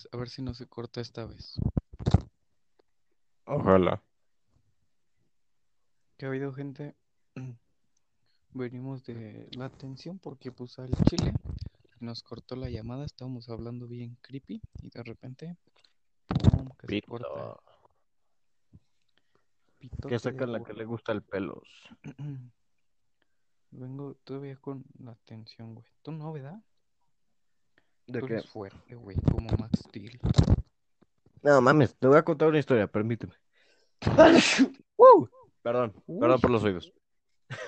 vez, a ver si no se corta esta vez. Ojalá. ¿Qué ha habido, gente? Venimos de la atención porque pues al chile nos cortó la llamada, estábamos hablando bien creepy y de repente ¡pum! que se Pito. corta. Pitote Que saca la que le gusta el pelos. Vengo todavía con la atención, güey. ¿Tú no, verdad? ¿De Tú qué? eres fuerte, güey, como Max Steel. No mames, te voy a contar una historia, permíteme. Perdón, perdón por los oídos.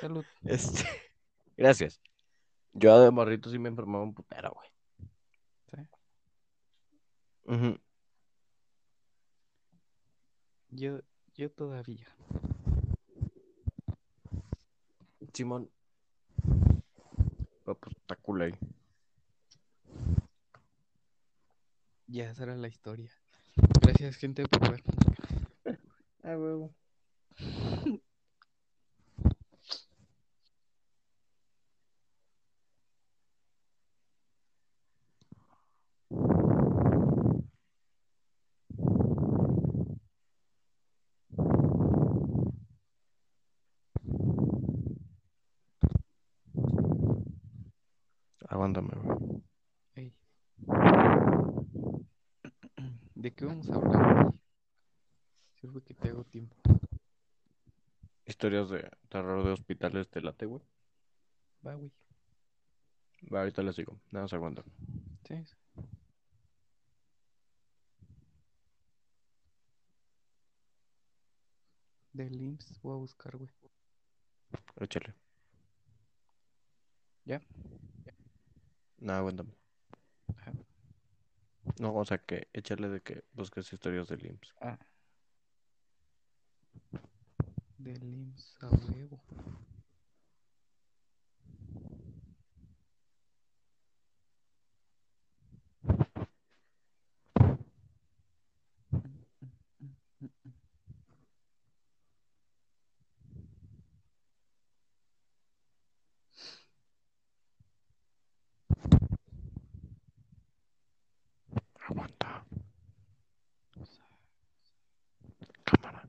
Salud. Este, gracias. Yo de morrito sí me enfermaba un putero, güey. Sí. Yo, yo todavía. Simón. Pues está cool ahí. Ya esa era la historia. Gracias, gente, por ver. Huevo. Aguántame, güey. Ey. ¿De qué vamos a hablar? Sirve que te hago tiempo. Historias de terror de hospitales de late, güey. Va, güey. Va, ahorita les digo. Nada más aguanta. Sí. sí. Del IMSS voy a buscar, güey. Échale. ¿Ya? Nada, aguántame. No, o sea que échale de que busques historias del IMSS. Ah. A huevo. Aguanta. Cámara.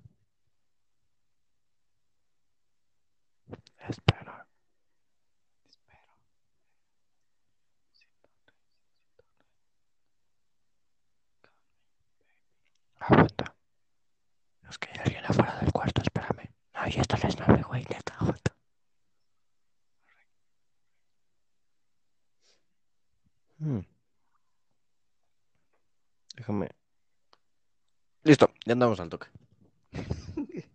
Espera. Espero. Aguanta. Es que hay alguien afuera del cuarto, espérame. Les no güey, neta, aguanta. Hmm. Déjame. Listo, ya andamos al toque.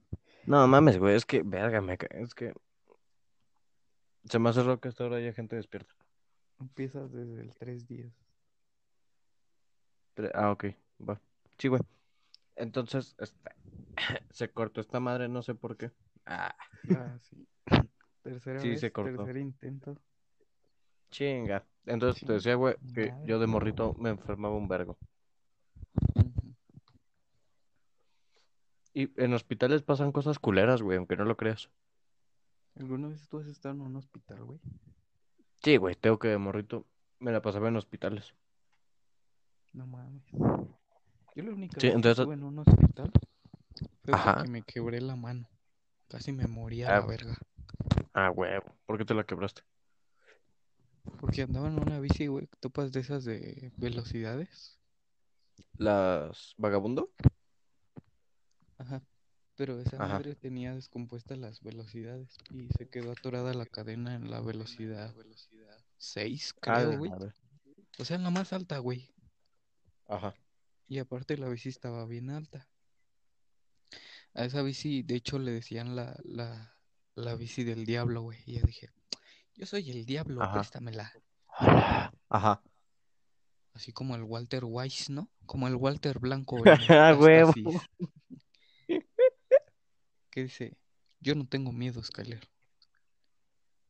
No mames, güey, es que, verga, me es que se me hace raro que hasta ahora haya gente despierta. Empiezas desde el tres días. Tre- Ah, ok, va. Sí, güey. Entonces, este, se cortó esta madre, no sé por qué. Ah, Ah, sí. Tercera Sí, vez, se cortó. tercer intento. chinga. Entonces te decía, güey, que Madre. yo de morrito me enfermaba un vergo. Y en hospitales pasan cosas culeras, güey, aunque no lo creas. ¿Alguna vez tú has estado en un hospital, güey? Sí, güey, tengo que de morrito me la pasaba en hospitales. No mames. Yo la única Sí, vez que estuve en un hospital fue Ajá. porque me quebré la mano. Casi me moría Ah. la verga. Ah, güey, ¿por qué te la quebraste? Porque andaba en una bici, güey. ¿Topas de esas de velocidades? ¿Las vagabundo? Ajá. Pero esa Ajá. madre tenía descompuestas las velocidades y se quedó atorada la cadena en la velocidad 6, Ah, creo, güey. madre. O sea, en la más alta, güey. Ajá. Y aparte la bici estaba bien alta. A esa bici, de hecho, le decían la, la, la bici del diablo, güey. Y yo dije, yo soy el diablo, Ajá. préstamela. Ajá. Así como el Walter Weiss, ¿no? Como el Walter Blanco. Ah, huevo. Que dice, yo no tengo miedo, Skyler.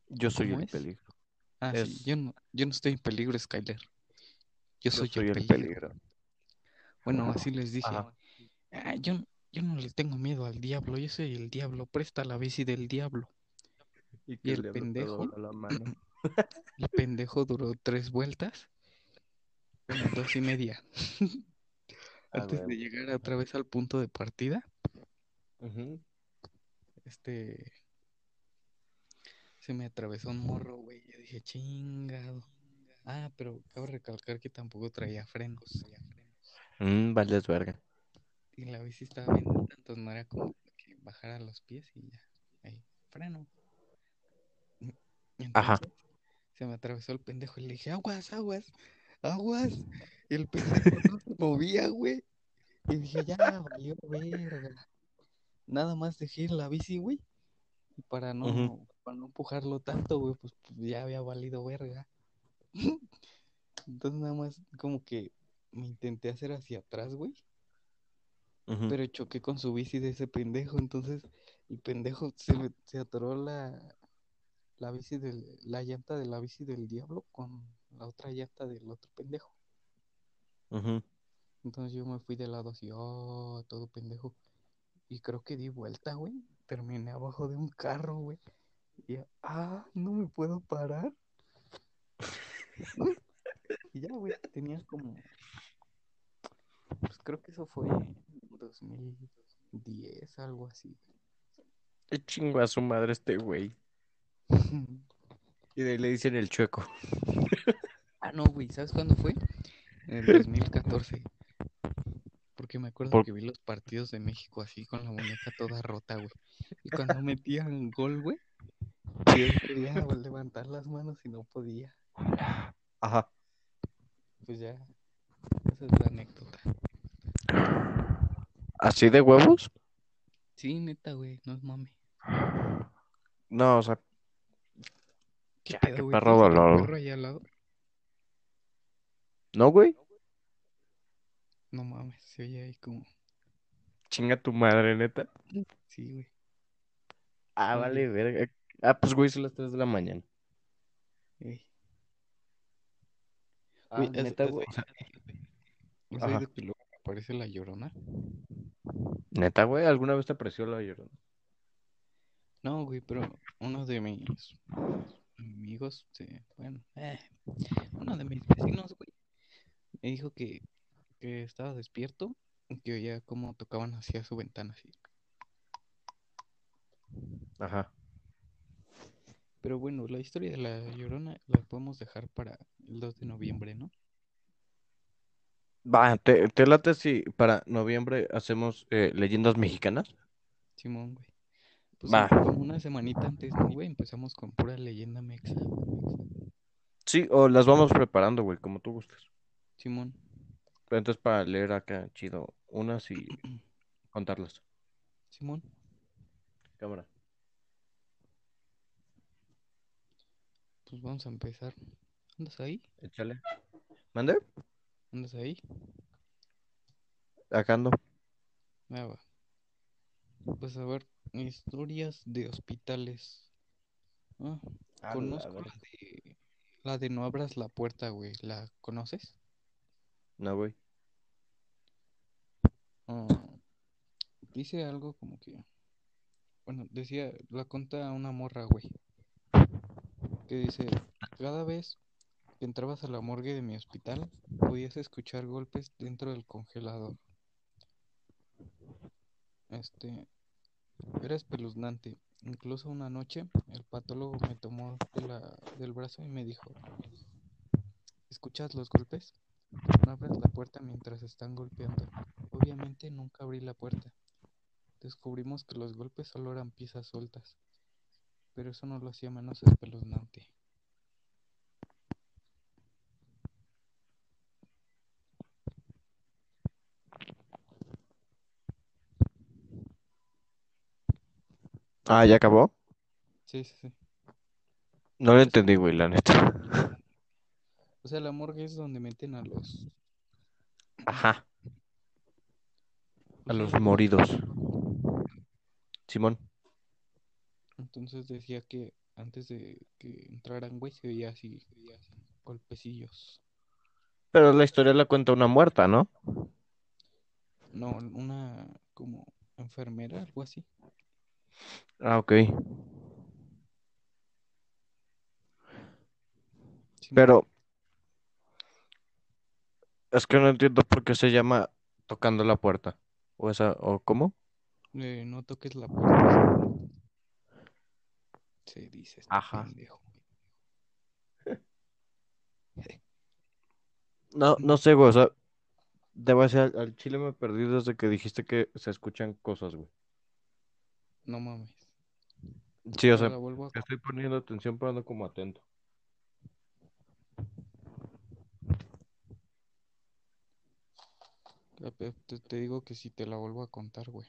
Yo soy ¿Cómo el es? peligro. Ah, sí, yo no, yo no estoy en peligro, Skyler. Yo Yo soy, soy el el peligro. peligro. Bueno, así les dije. "Ah, yo, yo no le tengo miedo al diablo, yo soy el diablo. Presta la bici del diablo. Y Y el pendejo. dobla la mano. El pendejo duró tres vueltas. Bueno, dos y media. Ah, Antes de llegar otra vez al punto de partida, este, se me atravesó un morro, güey. Yo dije, chingado. Ah, pero cabe recalcar que tampoco traía frenos. Mm, vales verga. Y la bici estaba bien alta, entonces no era como que bajara los pies y ya. Ahí, freno. Y Ajá. Entonces se me atravesó el pendejo y le dije, aguas, aguas, aguas. Y el pendejo no se movía, güey. Y dije, ya, valió verga. Nada más dejé la bici, güey. Y para no, para no empujarlo tanto, güey, pues, pues, ya había valido verga. Entonces nada más como que me intenté hacer hacia atrás, güey. Pero choqué con su bici de ese pendejo. Entonces el pendejo se, se atoró la, la bici del, la llanta de la bici del diablo con la otra llanta del otro pendejo. Entonces yo me fui de lado así, oh, todo pendejo. Y creo que di vuelta, güey. Terminé abajo de un carro, güey. Y ah, no me puedo parar. Y ya, güey, tenía como. Pues creo que eso fue 2010, algo así. Qué chingo a su madre este güey. Y de ahí le dicen el chueco. ah, no, güey, ¿sabes cuándo fue? En el 2014. Porque me acuerdo Por- que vi los partidos de México así con la muñeca toda rota, güey. Y cuando metían gol, güey, yo quería levantar las manos y no podía. Ajá. Pues ya, esa es la anécdota. ¿Así de huevos? Sí, neta, güey, no es mame. No, o sea, ¿Qué Ya, pedo, qué güey? perro ¿Tienes otro dolor. perro ahí al lado? ¿no, güey? No mames, se oye ahí como... Chinga tu madre, neta. Sí, güey. Ah, vale, verga. Ah, pues güey, son las 3 de la mañana. Ey. Ah, Güey, ¿has- neta, has güey. O sea, ¿Has Ajá. oído que luego aparece la llorona? neta, güey, ¿alguna vez te apreció la llorona? No, güey, pero uno de mis amigos, sí, bueno, eh, uno de mis vecinos, güey, me dijo que, que estaba despierto y que oía cómo tocaban hacia su ventana así. Ajá. Pero bueno, la historia de la llorona la podemos dejar para el 2 de noviembre, ¿no? Va, ¿te, te late si para noviembre hacemos eh, leyendas mexicanas? Simón, güey. Pues Va. como una semanita antes, ¿no, güey? Empezamos con pura leyenda mexa. Sí, o las vamos preparando, güey, como tú gustes. Simón, Pero entonces para leer acá, chido, unas y contarlas. Simón. Cámara. Pues vamos a empezar. ¿Andas ahí? Échale. ¿Mande? ¿Andas ahí? Acá ando. Ah, va. Pues a ver, historias de hospitales. Ah, A la conozco la de, la de no abras la puerta, güey. ¿La conoces? No, güey. Ah, dice algo como que... Bueno, decía, la conta una morra, güey. Que dice, cada vez entrabas a la morgue de mi hospital, podías escuchar golpes dentro del congelador. Este, era espeluznante. Incluso una noche, el patólogo me tomó del brazo y me dijo, ¿escuchas los golpes? No abras la puerta mientras están golpeando. Obviamente nunca abrí la puerta. Descubrimos que los golpes solo eran piezas sueltas, pero eso no lo hacía menos espeluznante. Ah, ¿ya acabó? Sí, sí, sí. No lo entendí, güey, la neta. O sea, la morgue es donde meten a los... Ajá. A pues, los sí, moridos. Simón. Entonces decía que antes de que entraran, güey, se oía así, se oía así, golpecillos. Pero la historia la cuenta una muerta, ¿no? No, una como enfermera, algo así. Ah, ok. Sí, Pero es que no entiendo por qué se llama tocando la puerta. ¿O esa, o cómo? Eh, no toques la puerta. Se dice este Ajá. pendejo. No, no sé, güey, o sea, a decir, al, al chile me perdí desde que dijiste que se escuchan cosas, güey. No mames. Sí, o No sea, a... estoy poniendo atención, pero ando como atento. Te, te- te digo que si te la vuelvo a contar, güey.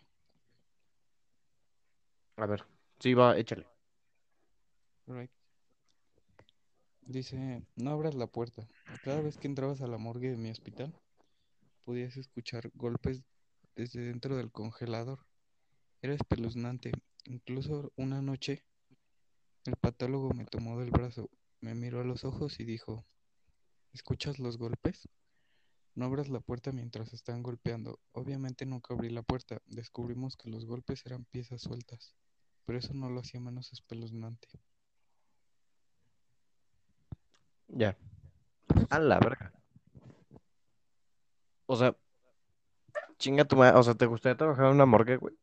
A ver, sí, va, échale. Right. Dice, no abras la puerta. Cada vez que entrabas a la morgue de mi hospital, podías escuchar golpes desde dentro del congelador. Era espeluznante. Incluso una noche, el patólogo me tomó del brazo, me miró a los ojos y dijo, ¿escuchas los golpes? No abras la puerta mientras están golpeando. Obviamente nunca abrí la puerta. Descubrimos que los golpes eran piezas sueltas, pero eso no lo hacía menos espeluznante. Ya. A la verga. O sea, chinga tu madre. O sea, ¿te gustaría trabajar en una morgue, güey?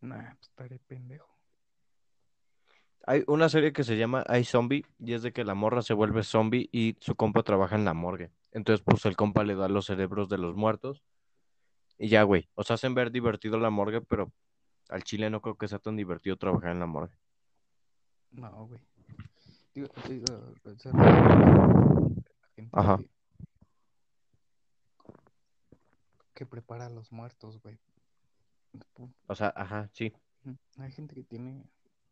Nah, pues estaré pendejo. Hay una serie que se llama I Zombie y es de que la morra se vuelve zombie y su compa trabaja en la morgue. Entonces, pues el compa le da los cerebros de los muertos y ya, güey. O sea, hacen ver divertido la morgue, pero al chile no creo que sea tan divertido trabajar en la morgue. No, güey. Digo, digo, o sea, la gente Ajá. que, que prepara a los muertos, güey. O sea, ajá, sí. Hay gente que tiene,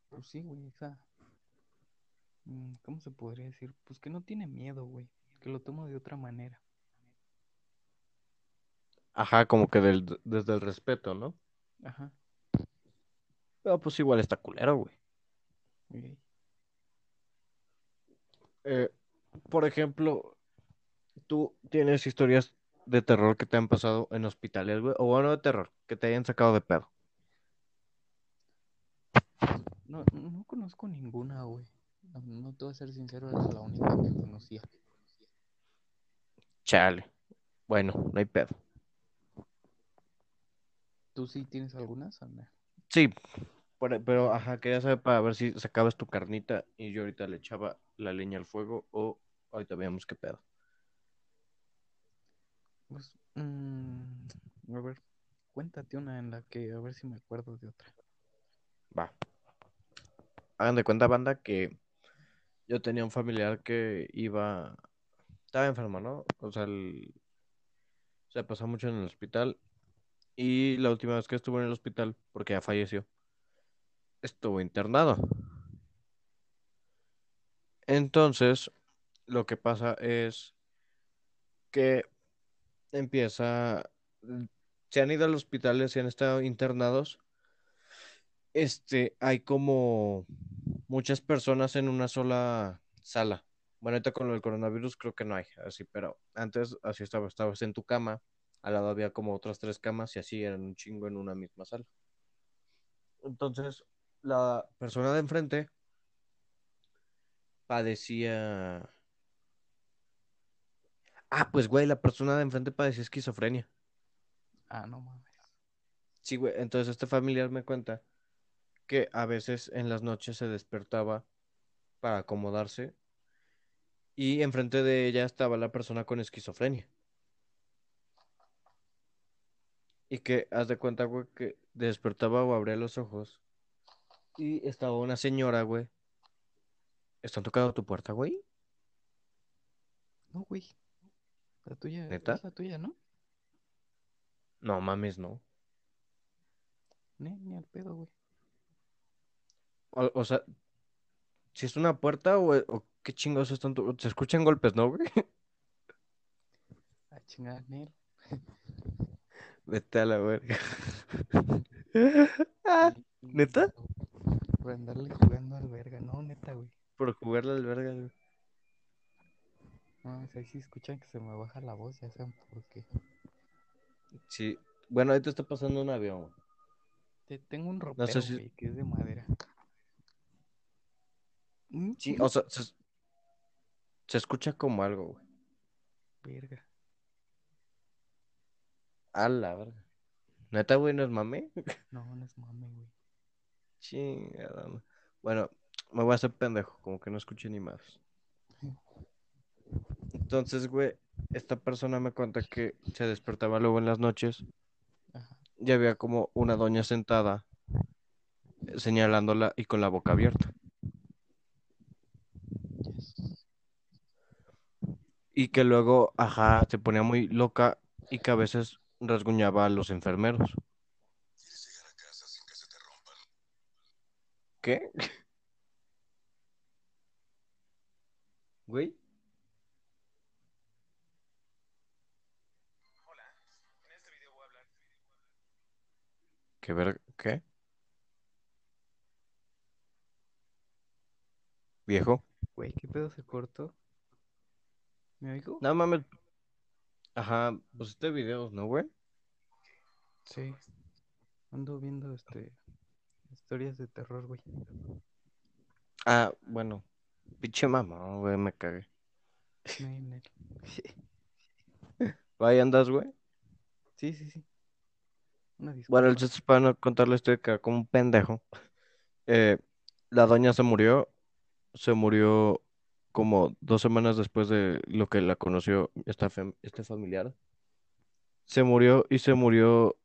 pues sí, güey, esa, mm, ¿cómo se podría decir? Pues que no tiene miedo, güey, que lo toma de otra manera. Ajá, como que del- desde el respeto, ¿no? Ajá. Pero pues igual está culero, güey. Eh, por ejemplo, ¿tú tienes historias de terror que te han pasado en hospitales, güey? O bueno, de terror, que te hayan sacado de pedo. No, no conozco ninguna, güey. No, no te voy a ser sincero, eres la única que conocía. Chale. Bueno, no hay pedo. ¿Tú sí tienes algunas? Sí, por- pero ajá, quería saber para ver si sacabas tu carnita y yo ahorita le echaba la leña al fuego o ahorita veamos qué pedo. Pues, mm, a ver, cuéntate una en la que, a ver si me acuerdo de otra. Va. Hagan de cuenta, banda, que yo tenía un familiar que iba, estaba enfermo, ¿no? O sea, el- se pasó mucho en el hospital y la última vez que estuvo en el hospital, porque ya falleció, estuvo internado. Entonces, lo que pasa es que empieza, se han ido al hospital, se han estado internados. Este, hay como muchas personas en una sola sala. Bueno, ahorita con del coronavirus creo que no hay, así, pero antes así estaba, estabas en tu cama, al lado había como otras tres camas y así eran un chingo en una misma sala. Entonces, la persona de enfrente padecía... Ah, pues güey, la persona de enfrente padecía esquizofrenia. Ah, no mames. Sí, güey, entonces este familiar me cuenta que a veces en las noches se despertaba para acomodarse y enfrente de ella estaba la persona con esquizofrenia. Y que haz de cuenta, güey, que despertaba o abría los ojos y estaba una señora, güey. ¿Están tocando tu puerta, güey? No, güey. La tuya, ¿Neta? es la tuya, ¿no? No mames, no. Ni, ni al pedo, güey. O, o sea, si es una puerta o, o qué chingados están to- Se escuchan golpes, ¿no, güey? A chingar, Nel. Vete a la verga. Ah, ¿Neta? Por andarle jugando al verga, no, neta, güey. Por jugarle al verga, güey. No, mames, ahí sí escuchan que se me baja la voz, ya saben por qué. Sí. Bueno, ahorita está pasando un avión. Te, tengo un ropero, sé si- güey, que es de madera. Mm, Sí, o sea, se, se escucha como algo, güey. Verga. A la verga. Neta, güey, no es mame. No, no es mame, güey. Chingada. Bueno, me voy a hacer pendejo, como que no escuché ni más. Entonces, güey, esta persona me cuenta que se despertaba luego en las noches Ajá. y había como una doña sentada eh, señalándola y con la boca abierta. Yes. Y que luego, ajá, se ponía muy loca y que a veces rasguñaba a los enfermeros. ¿Qué? ¿Güey? ¿Qué ver? ¿Qué? ¿Viejo? Güey, ¿qué pedo se cortó? ¿Me oigo? No mames. Ajá, pues este video, ¿no, güey? Sí. Ando viendo este historias de terror, güey. Ah, bueno. Pinche mamá, güey, me cagué. Nel, nel. Ahí andas, güey. Sí, sí, sí. Una. Bueno, el chiste para no contarle esto de que como un pendejo. Eh, la doña se murió. Se murió como dos semanas después de lo que la conoció esta este familiar. Se murió y se murió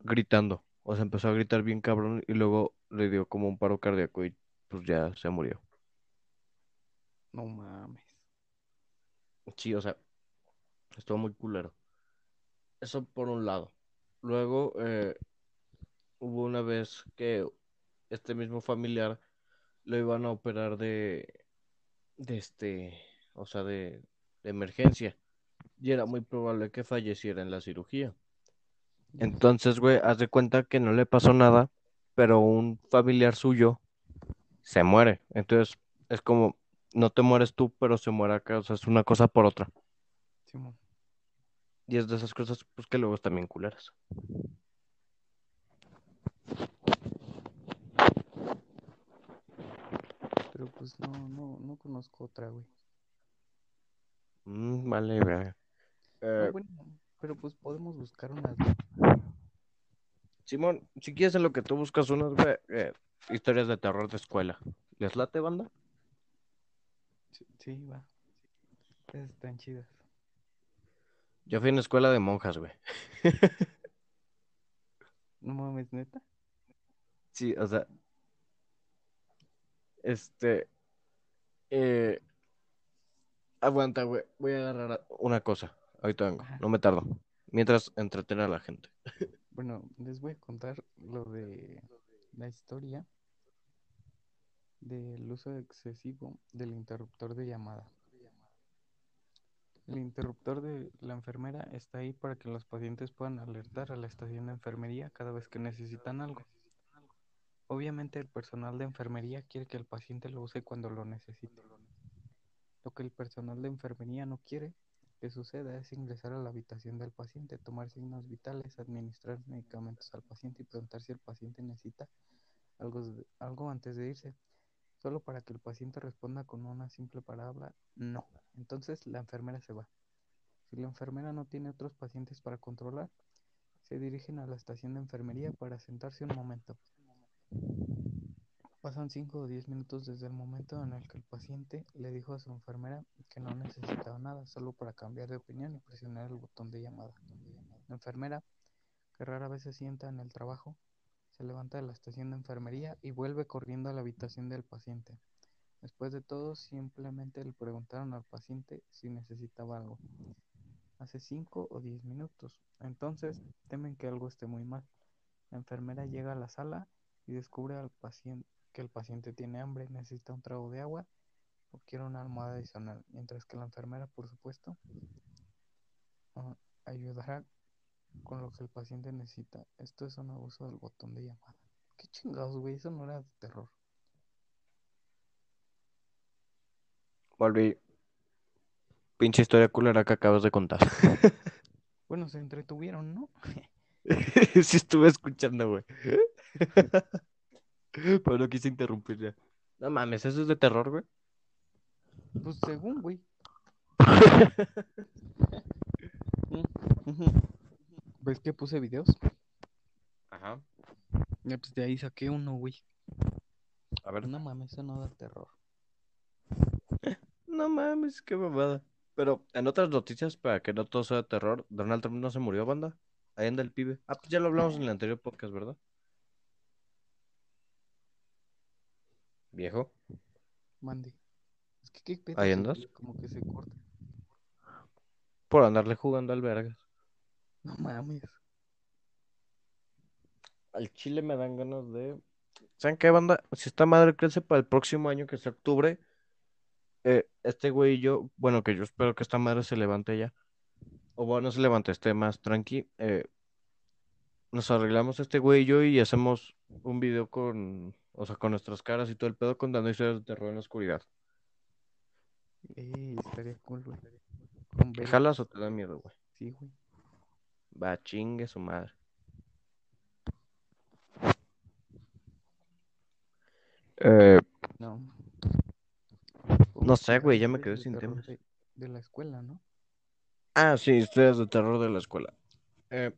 gritando. O sea, empezó a gritar bien cabrón y luego le dio como un paro cardíaco y pues ya se murió. No mames. Sí, o sea, estuvo muy culero. Eso por un lado. Luego eh, hubo una vez que este mismo familiar lo iban a operar de, de este, o sea, de, de emergencia. Y era muy probable que falleciera en la cirugía. Entonces, güey, haz de cuenta que no le pasó nada, pero un familiar suyo se muere. Entonces, es como, no te mueres tú, pero se muere acá. O sea, es una cosa por otra. Simón. Y es de esas cosas, pues, que luego están bien culeras. Pero pues no, no, no conozco otra, güey. Mm, vale, verga. No, Eh, bueno, pero pues podemos buscar unas. Simón, si quieres en lo que tú buscas unas, güey, eh, historias de terror de escuela. ¿Les late, banda? Sí, sí, va. Están chidas. Yo fui en escuela de monjas, güey. No mames, neta. Sí, o sea. Este. Eh, aguanta, güey. Voy a agarrar una cosa. Ahorita vengo. Ajá. No me tardo. Mientras entretener a la gente. Bueno, les voy a contar lo de la historia del uso excesivo del interruptor de llamada. El interruptor de la enfermera está ahí para que los pacientes puedan alertar a la estación de enfermería cada vez que necesitan algo. Obviamente el personal de enfermería quiere que el paciente lo use cuando lo necesite. Lo que el personal de enfermería no quiere que suceda es ingresar a la habitación del paciente, tomar signos vitales, administrar medicamentos al paciente y preguntar si el paciente necesita algo, algo antes de irse, solo para que el paciente responda con una simple palabra no. Entonces la enfermera se va. Si la enfermera no tiene otros pacientes para controlar, se dirigen a la estación de enfermería para sentarse un momento. Pasan 5 o 10 minutos desde el momento en el que el paciente le dijo a su enfermera que no necesitaba nada, solo para cambiar de opinión y presionar el botón de llamada. La enfermera, que rara vez se sienta en el trabajo, se levanta de la estación de enfermería y vuelve corriendo a la habitación del paciente. Después de todo, simplemente le preguntaron al paciente si necesitaba algo. Hace 5 o 10 minutos. Entonces, temen que algo esté muy mal. La enfermera llega a la sala y descubre al paciente que el paciente tiene hambre, necesita un trago de agua o quiere una almohada adicional, mientras que la enfermera, por supuesto, ah, ayudará con lo que el paciente necesita. Esto es un abuso del botón de llamada. Qué chingados, güey, eso no era de terror. Volví. Pinche historia culera que acabas de contar. Bueno, se entretuvieron, ¿no? sí estuve escuchando, güey. Pero no quise interrumpir ya. No mames, eso es de terror, güey. Pues según, güey. ¿Ves que puse videos? Ajá. Ya, pues de ahí saqué uno, güey. A ver. No mames, eso no da terror. No mames, qué babada. Pero en otras noticias, para que no todo sea de terror, Donald Trump no se murió, banda. Ahí anda el pibe. Ah, pues ya lo hablamos en el anterior podcast, ¿verdad? Viejo. Mande. Es que qué pedo. ¿Ahí andas? Como que se corta. Por andarle jugando al vergas. No mames. Al chile me dan ganas de. ¿Saben qué, banda? Si esta madre crece para el próximo año, que es octubre, eh, este güey y yo, bueno, que yo espero que esta madre se levante ya. O bueno, no se levante, esté más tranqui. eh, nos arreglamos este güey y yo y hacemos un video con, o sea, con nuestras caras y todo el pedo contando historias de terror en la oscuridad. Ey, estaría cool, güey. Con ¿Te velas. jalas o te da miedo, güey? Sí, güey. Va, chingue su madre. Eh, No. No sé, güey, ya me quedé sin temas. De, de la escuela, ¿no? Ah, sí, historias de terror de la escuela. Eh,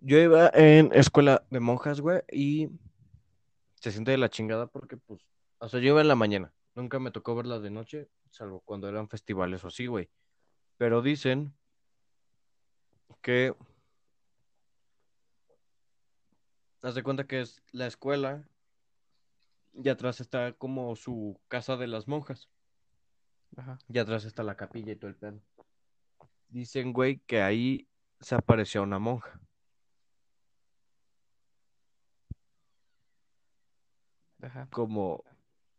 yo iba en escuela de monjas, güey, y se siente de la chingada porque, pues, o sea, yo iba en la mañana. Nunca me tocó verla de noche, salvo cuando eran festivales o así, güey. Pero dicen que... Haz de cuenta que es la escuela y atrás está como su casa de las monjas. Ajá. Y atrás está la capilla y todo el pedo. Dicen, güey, que ahí se apareció una monja. Ajá. Como,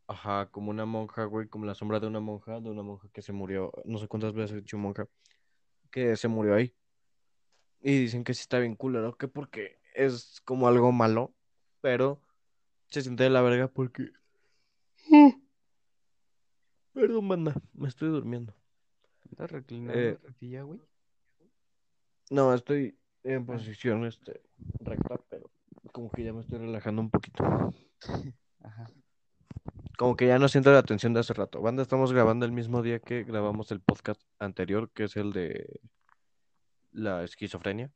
ajá, como una monja, güey, como la sombra de una monja, de una monja que se murió, no sé cuántas veces he dicho monja, que se murió ahí. Y dicen que sí está bien culero, que porque es como algo malo, pero se siente de la verga porque... Perdón, banda, me estoy durmiendo. ¿Estás reclinado Eh, la güey? No, estoy en posición este, recta, pero como que ya me estoy relajando un poquito. Ajá. Como que ya no siento la tensión de hace rato. Banda, estamos grabando el mismo día que grabamos el podcast anterior, que es el de la esquizofrenia.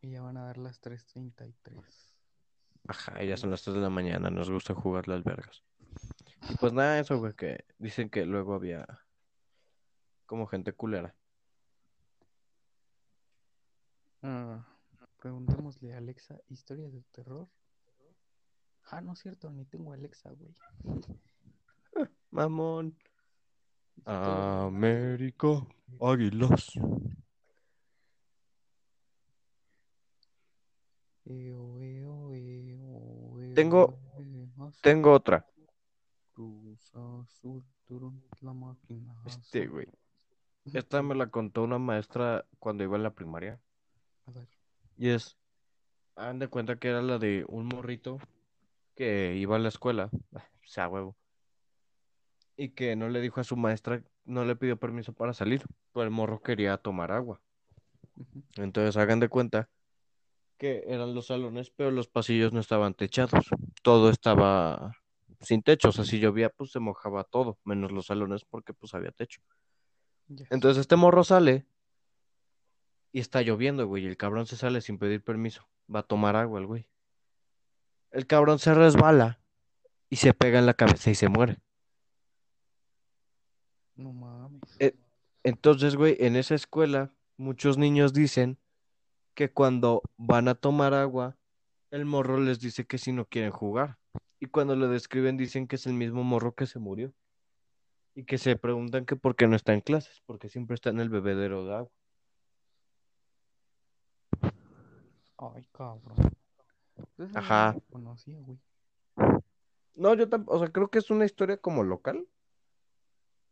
Y ya van a dar las 3.33. Ajá, ya son las 3 de la mañana, nos gusta jugar las vergas. Y pues nada, eso, güey, que dicen que luego había como gente culera. Ah, preguntémosle a Alexa, ¿historias de terror? Ah, no es cierto, ni tengo Alexa, güey. Mamón. América Águilas. Tengo- Tengo otra. Este, güey. Esta me la contó una maestra cuando iba en la primaria. Y es, hagan de cuenta que era la de un morrito que iba a la escuela, sea, huevo, y que no le dijo a su maestra, no le pidió permiso para salir, pero el morro quería tomar agua. Entonces hagan de cuenta que eran los salones, pero los pasillos no estaban techados, todo estaba sin techo, o sea, si llovía, pues se mojaba todo, menos los salones porque pues había techo. Entonces este morro sale y está lloviendo, güey, y el cabrón se sale sin pedir permiso. Va a tomar agua el güey. El cabrón se resbala y se pega en la cabeza y se muere. No mames. Eh, Entonces, güey, en esa escuela muchos niños dicen que cuando van a tomar agua, el morro les dice que si no quieren jugar. Y cuando lo describen dicen que es el mismo morro que se murió. Y que se preguntan que por qué no está en clases, porque siempre está en el bebedero de agua. Ay, cabrón. Pues Ajá. No lo conocía, güey. No, yo tampoco, o sea, creo que es una historia como local.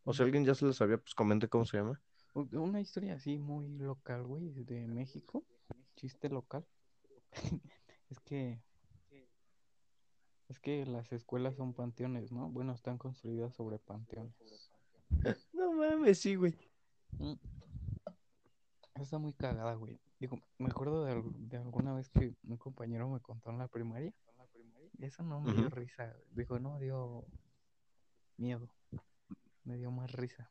O si alguien ya se la sabía, pues comente cómo se llama. Una historia así muy local, güey, de México. Chiste local. Es que. Es que las escuelas son panteones, ¿no? Bueno, están construidas sobre panteones. No mames, sí, güey. Mm. Está muy cagada, güey. Digo, me acuerdo de, de alguna vez que un compañero me contó en la primaria. Eso no me dio risa. Digo, no dio miedo. Me dio más risa.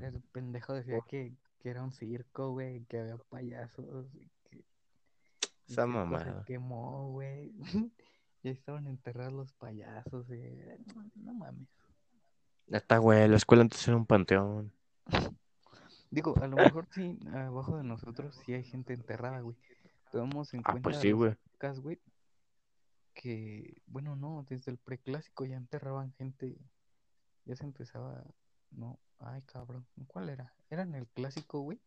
El pendejo decía que, que era un circo, güey, que había payasos, y Esa todo se mamada. quemó, güey. Ya estaban enterrados los payasos, güey. No, no mames. Neta, güey, la escuela antes era un panteón. Digo, a lo mejor sí, abajo de nosotros sí hay gente enterrada, güey. Tomamos en Ah, cuenta pues sí, güey. güey, que, bueno, no, desde el preclásico ya enterraban gente, ya se empezaba, no, ay, cabrón, ¿cuál era? ¿Era en el clásico, güey?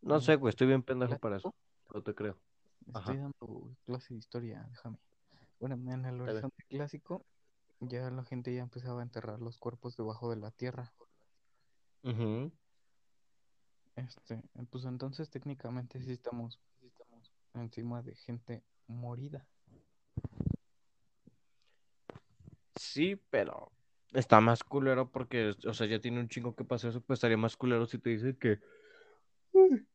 No sé, güey, estoy bien pendejo para eso. No te creo. Ajá. estoy dando clase de historia, déjame. Bueno, en el horizonte clásico ya la gente ya empezaba a enterrar los cuerpos debajo de la tierra. Ujú. Este, pues entonces técnicamente sí estamos, sí estamos encima de gente morida. Sí, pero está más culero porque, o sea, ya tiene un chingo que pasar eso, pues estaría más culero si te dice que... Uy.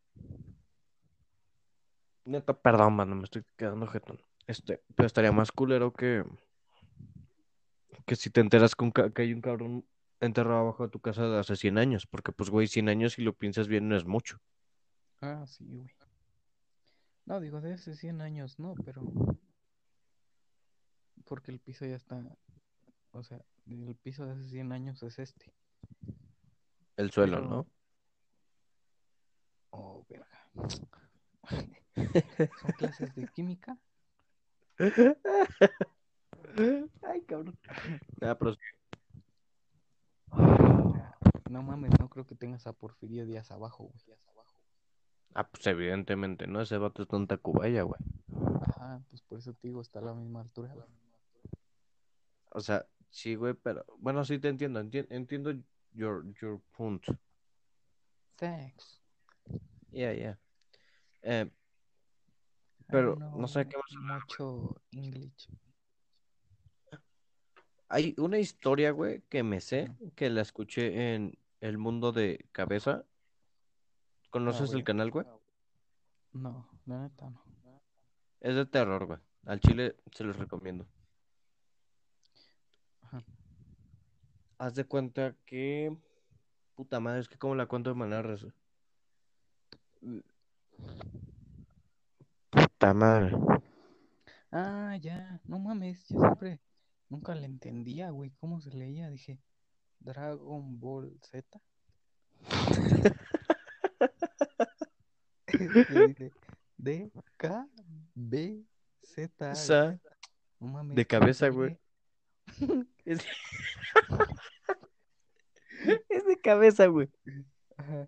Neta, perdón, mano, me estoy quedando jetón. Este, pero estaría más culero que... Que si te enteras ca- que hay un cabrón enterrado abajo de tu casa de hace 100 años, porque pues, güey, 100 años si lo piensas bien no es mucho. Ah, sí, güey. No, digo, de hace 100 años, no, pero... Porque el piso ya está... O sea, el piso de hace 100 años es este. El suelo, Pero... ¿no? Oh, verga. ¿Son clases de química? Ay, cabrón. Ah, pero no mames, no creo que tengas a Porfirio Díaz abajo, güey. Ah, pues evidentemente, ¿no? Ese vato está en Tacubaya, güey. Ajá, pues por eso te digo, está a la misma altura. O sea, sí, güey, pero... Bueno, sí te entiendo, enti- entiendo your, your point. Thanks. Yeah, yeah. Eh, pero no sé qué más. mucho English. Hay una historia, güey, que me sé, que la escuché en El Mundo de Cabeza. ¿Conoces el canal, güey? No, la neta no. Es de terror, güey. Al chile se los recomiendo. Ajá. Haz de cuenta que... Puta madre, es que como la cuento de manera... madre. Ah, ya, no mames, yo siempre nunca le entendía, güey, cómo se leía, dije, Dragon Ball Z. Dice, D, K, B, Z. Esa No mames, de ¿cómo cabeza, güey. Es... es de cabeza, güey. Ajá.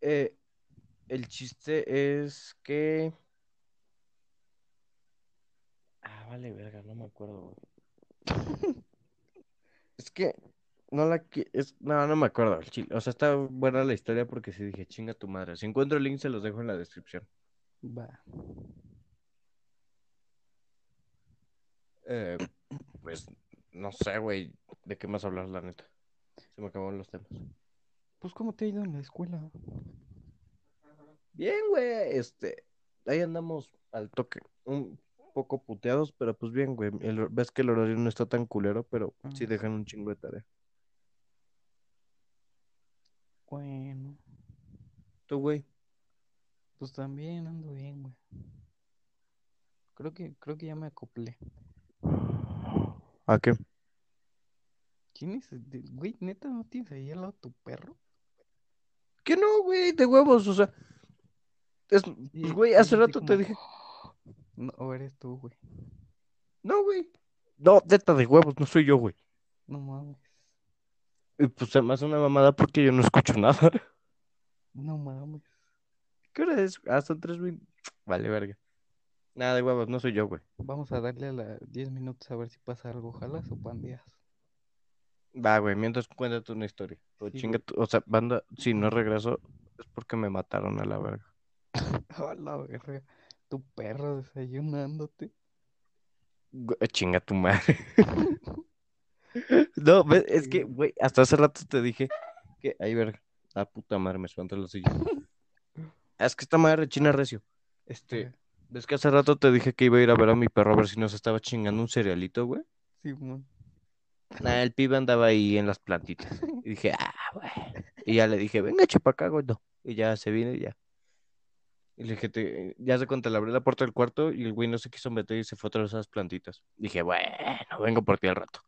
Eh, el chiste es que... Ah, vale, verga, no me acuerdo, güey. Es que no la es no, no me acuerdo al chile. O sea, está buena la historia porque sí dije, chinga tu madre. Si encuentro el link se los dejo en la descripción. Va. Eh, pues no sé, güey, de qué más hablar, la neta. Se me acabaron los temas. Pues, ¿cómo te ha ido en la escuela? Bien, güey, este, ahí andamos al toque. Un poco puteados, pero pues bien, güey. El- ves que el horario no está tan culero, pero sí Ah, dejan un chingo de tarea. Bueno, Tú, güey. pues también ando bien, güey. Creo que, creo que ya me acoplé. ¿A qué? ¿Quién es? Güey, neta, ¿no tienes ahí al lado tu perro? ¿Qué no, güey? De huevos, o sea. Es, pues, güey, hace rato te dije. No, o eres tú, güey. No, güey. No, neta, de huevos, no soy yo, güey. No mames. Y pues hace una mamada porque yo no escucho nada. No mames. ¿Qué hora es? Ah, son tres veinte. Vale, verga. Nada de huevos, no soy yo, güey. Vamos a darle a las 10 minutos a ver si pasa algo. ¿Jalas o pandeas? Va, güey, mientras cuéntate una historia. O Sí, chinga tu- o sea, banda, si no regreso es porque me mataron a la verga. A la verga. Tu perro desayunándote. Chinga tu madre. No, es que, güey, hasta hace rato te dije que, ay, verga, ah, puta madre, me espanta la silla. Es que esta madre rechina recio. Este, ves que hace rato te dije que iba a ir a ver a mi perro a ver si nos estaba chingando un cerealito, güey. Simón. Nah, el pibe andaba ahí en las plantitas. Y dije, ah, güey. Y ya le dije, venga, chepa acá. Y ya se vino y ya. Y le dije, te- ya se cuenta, le abrí la puerta del cuarto y el güey no se quiso meter y se fue a traer esas plantitas. Dije, bueno, vengo por ti al rato.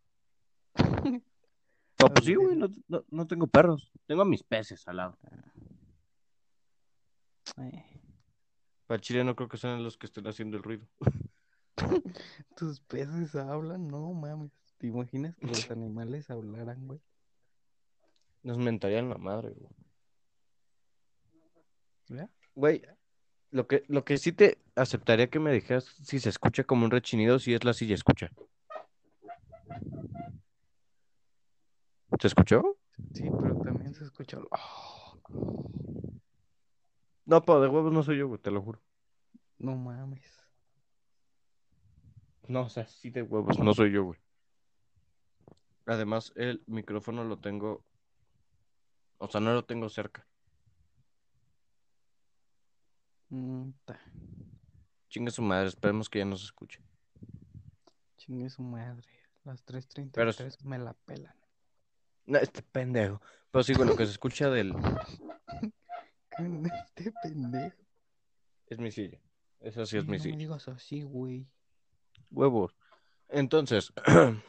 No, pues sí, güey, no, no, no tengo perros. Tengo a mis peces al lado. Eh, Para Chile no creo que sean los que estén haciendo el ruido. tus peces hablan, no mames. ¿Te imaginas que los animales hablaran, güey? Nos mentarían la madre, güey. ¿Ya? Güey, lo que, lo que sí te aceptaría que me dijeras si se escucha como un rechinido, si es la silla escucha. ¿Se escuchó? Sí, pero también se escucha. Oh, No, pero de huevos no soy yo, güey, te lo juro. no mames. No, o sea, sí de huevos, no soy yo, güey. Además, el micrófono lo tengo, o sea, no lo tengo cerca. Mm, ta, Chingue su madre, esperemos que ya no se escuche. chingue su madre. Las 3.33 Pero- me la pelan. No, este pendejo. Pero sí, lo que se escucha del... ¿Quién es Este pendejo. Es mi silla. Esa sí es mi no silla. digas así, güey. Huevos. Entonces,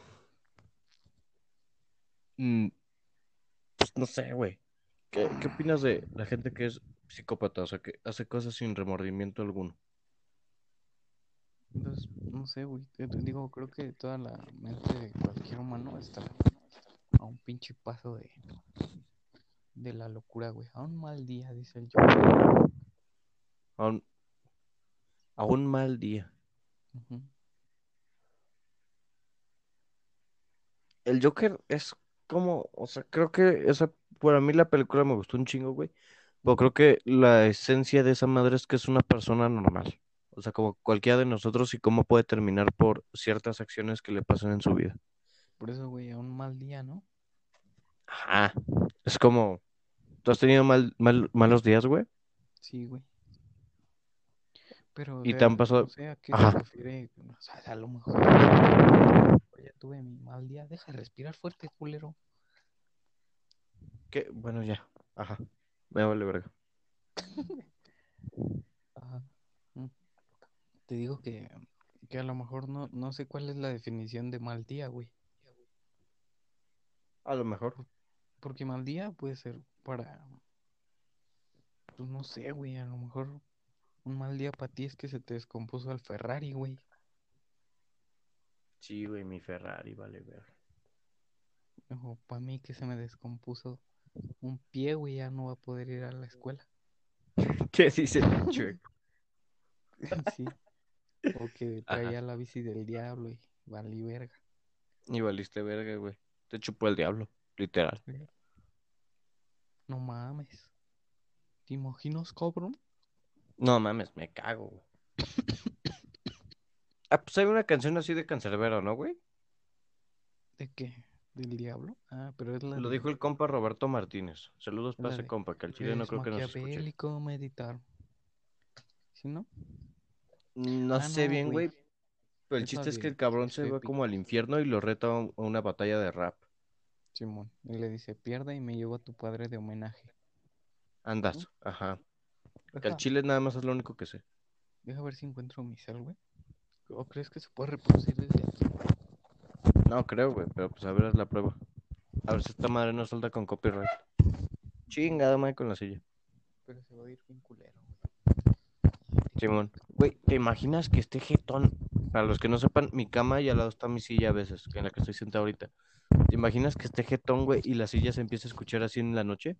mm, pues no sé, güey. ¿Qué, qué opinas de la gente que es psicópata? O sea, que hace cosas sin remordimiento alguno. Entonces, no sé, güey. Digo, creo que toda la mente de cualquier humano está a un pinche paso de, de la locura, güey. A un mal día, dice el yo. A un, a un mal día. El Joker es como, o sea, creo que esa, para mí la película me gustó un chingo, güey. Pero creo que la esencia de esa madre es que es una persona normal. O sea, como cualquiera de nosotros y cómo puede terminar por ciertas acciones que le pasan en su vida. Por eso, güey, a un mal día, ¿no? Ajá. Es como, ¿tú has tenido mal, mal- malos días, güey? Sí, güey. Pero, ¿Y te han pasado- No sé a qué Ajá. refiere. O sea, a lo mejor. Ya tuve mi mal día. Deja de respirar fuerte, culero. Que, bueno, ya. Ajá. Me vale verga. Ajá. Mm. Te digo que, que a lo mejor no, no sé cuál es la definición de mal día, güey. A lo mejor. Porque mal día puede ser para. Pues no sé, güey. A lo mejor un mal día para ti es que se te descompuso el Ferrari, güey. Sí, güey, mi Ferrari, vale verga. O para mí que se me descompuso un pie, güey. Ya no va a poder ir a la escuela. ¿Qué dice el chueco? Sí. O que Ajá. traía la bici del diablo y valí verga. Y valiste verga, güey. Te chupó el diablo, literal. No mames. ¿Te imaginas, cabrón? No mames, me cago, güey. Ah, pues hay una canción así de Cancerbero, ¿no, güey? ¿De qué? ¿Del diablo? Ah, pero es la Lo de- dijo el compa Roberto Martínez. Saludos para ese de- compa, que al chile no creo que nos escuche. meditar. ¿Sí, no? No Ah, sé no, bien, güey. Pero el Es chiste es que el cabrón se va como al infierno y lo reta a un- a una batalla de rap. Simón. Y le dice, pierda y me llevo a tu padre de homenaje. Andas, ajá. Que al chile nada más es lo único que sé. deja ver si encuentro mi cel, güey. ¿O crees que se puede reproducir desde aquí? No creo, güey, pero pues a ver, haz la prueba. A ver si esta madre no salta con copyright. Chingada madre con la silla. Pero se va a ir bien culero, güey. Simón. Güey, ¿te imaginas que esté jetón? Para los que no sepan, mi cama y al lado está mi silla a veces, en la que estoy sentado ahorita. ¿Te imaginas que esté jetón, güey, y la silla se empieza a escuchar así en la noche?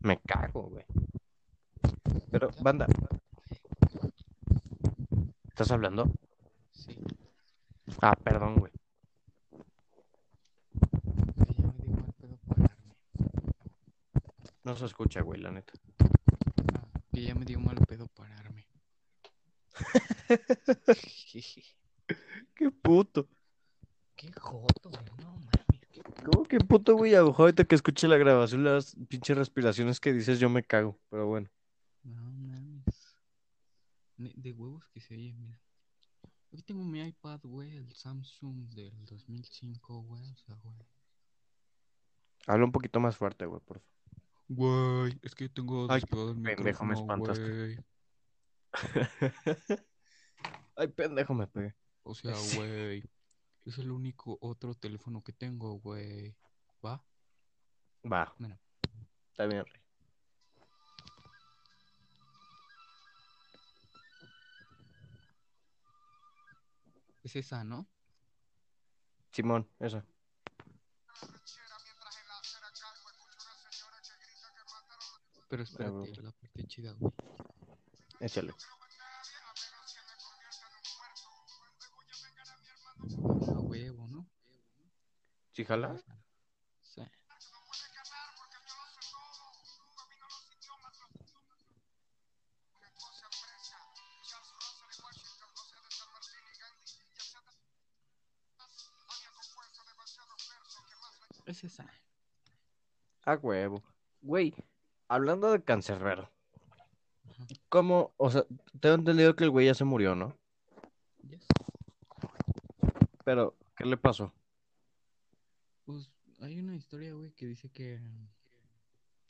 Me cago, güey. Pero, banda, ¿estás hablando? Sí. Ah, perdón, güey. Que ya me dio mal pedo pararme. No se escucha, güey, la neta. Ah, que ya me dio mal pedo pararme. Qué puto. Qué joto, güey. No mames. Qué... ¿Cómo que puto, güey? A ahorita que escuche la grabación, las pinches respiraciones que dices, yo me cago. Pero bueno. No mames. De huevos que se oye, mira. Aquí tengo mi iPad, güey, el Samsung del 2005, güey. O sea, güey. Habla un poquito más fuerte, güey, por favor. Güey, es que tengo Ay, el pendejo, me espantaste. güey. Ay, pendejo, me pegué. O sea, güey, es el único otro teléfono que tengo, güey. ¿Va? Va. Está bien, Rey. Es esa, ¿no? Simón, esa. Pero espérate, la parte chida, güey. Échale. A huevo, ¿no? ¿Sí jala? Sí. Es esa. A huevo. Güey, hablando de cancerbero. ¿Cómo? O sea, tengo entendido que el güey ya se murió, ¿no? Yes. Pero, ¿qué le pasó? Pues hay una historia, güey, que dice que.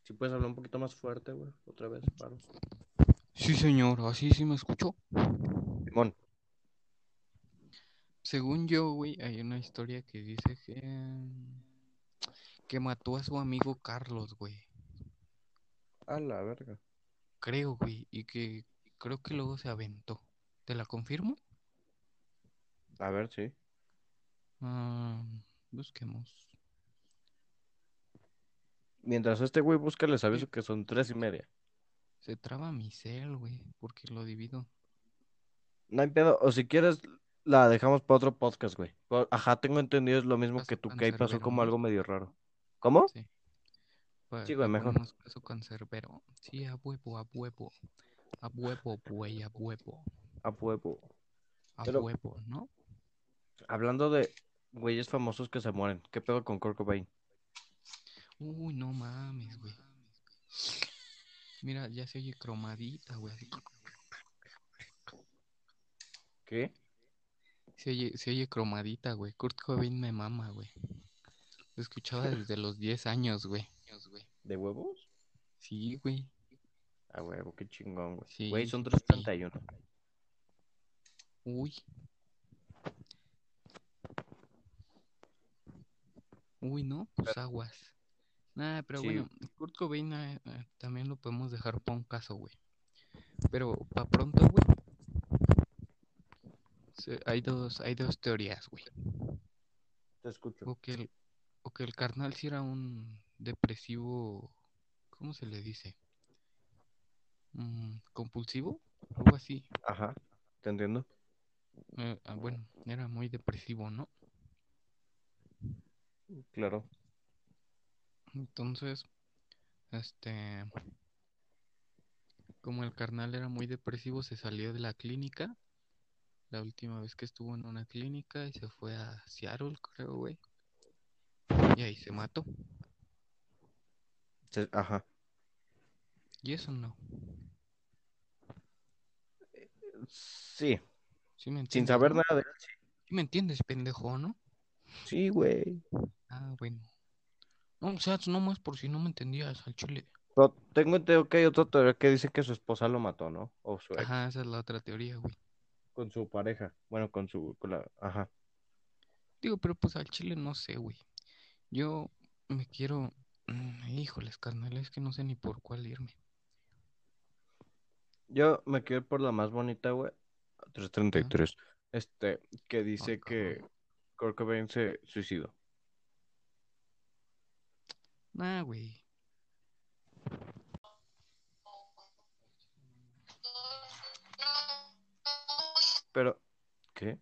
Si puedes hablar un poquito más fuerte, güey. Otra vez, paro. Sí, señor, así sí me escuchó. Simón. Según yo, güey, hay una historia que dice que. que mató a su amigo Carlos, güey. A la verga. Creo, güey, y que creo que luego se aventó. ¿Te la confirmo? A ver, sí. Ah, busquemos. Mientras este güey busca, les aviso que son tres y media. Se traba mi cel, güey, porque lo divido. No hay pedo. O si quieres, la dejamos para otro podcast, güey. Ajá, tengo entendido, es lo mismo Caso que tú, que ahí pasó como algo medio raro. ¿Cómo? Sí. Sí, güey, pa mejor. ponemos caso cancerbero. Sí, a huevo, a huevo. A huevo, güey, a huevo. A huevo. A Pero- huevo, ¿no? Hablando de güeyes famosos que se mueren, ¿qué pedo con Kurt Cobain? Uy, no mames, güey. Mira, ya se oye cromadita, güey. así. ¿Qué? Se oye, se oye cromadita, güey. Kurt Cobain me mama, güey. Lo escuchaba desde los 10 años, güey. ¿De huevos? Sí, güey. A huevo, qué chingón, güey. Sí, Güey, son sí, 331. Uy. Uy, no, pues aguas. Nah, pero Sí. bueno, Kurt Cobain eh, eh, también lo podemos dejar para un caso, güey. Pero para pronto, güey. hay dos, hay dos teorías, güey. Te escucho. O que el, o que el carnal sí era un depresivo, ¿cómo se le dice? Mm, compulsivo, algo así. Ajá, te entiendo. Eh, ah, bueno, era muy depresivo, ¿no? Claro. Entonces, este, como el carnal era muy depresivo, se salió de la clínica. La última vez que estuvo en una clínica y se fue a Seattle, creo, güey. Y ahí se mató. Se- Ajá. Y eso no. Sí, ¿Sí me sin entiendes, saber no? nada de él. ¿Sí me entiendes, pendejo, no? Sí, güey. Ah, bueno. No, o sea, nomás por si no me entendías al chile. Pero tengo entendido que hay otra teoría que dice que su esposa lo mató, ¿no? O su ex, Ajá, esa es la otra teoría, güey. con su pareja. Bueno, con su, con la, ajá. Digo, pero pues al chile no sé, güey. Yo me quiero... mm, Híjoles, carnal, es que no sé ni por cuál irme. Yo me quiero ir por la más bonita, güey. 333. Este, que dice Ah, que. Kurt Cobain se suicidó. Nah, güey. Pero, ¿qué?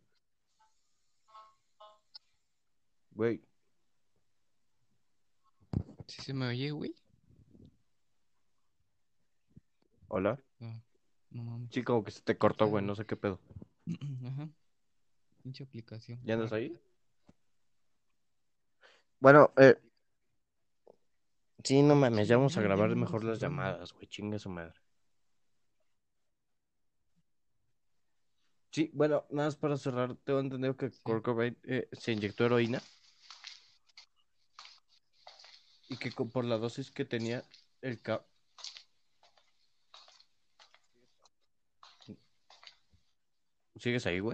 Güey, ¿Sí se me oye, güey? hola. No mames. Sí, como que se te cortó, güey, no sé qué pedo. Ajá. Pinche aplicación. ¿Ya andas ahí? Bueno, eh. Sí, no mames, ya vamos a grabar mejor las llamadas, güey, chingue su madre. Sí, bueno, nada más para cerrar, tengo entendido que Sí. Kurt Cobain eh, se inyectó heroína y que por la dosis que tenía el cap. ¿Sigues ahí, güey?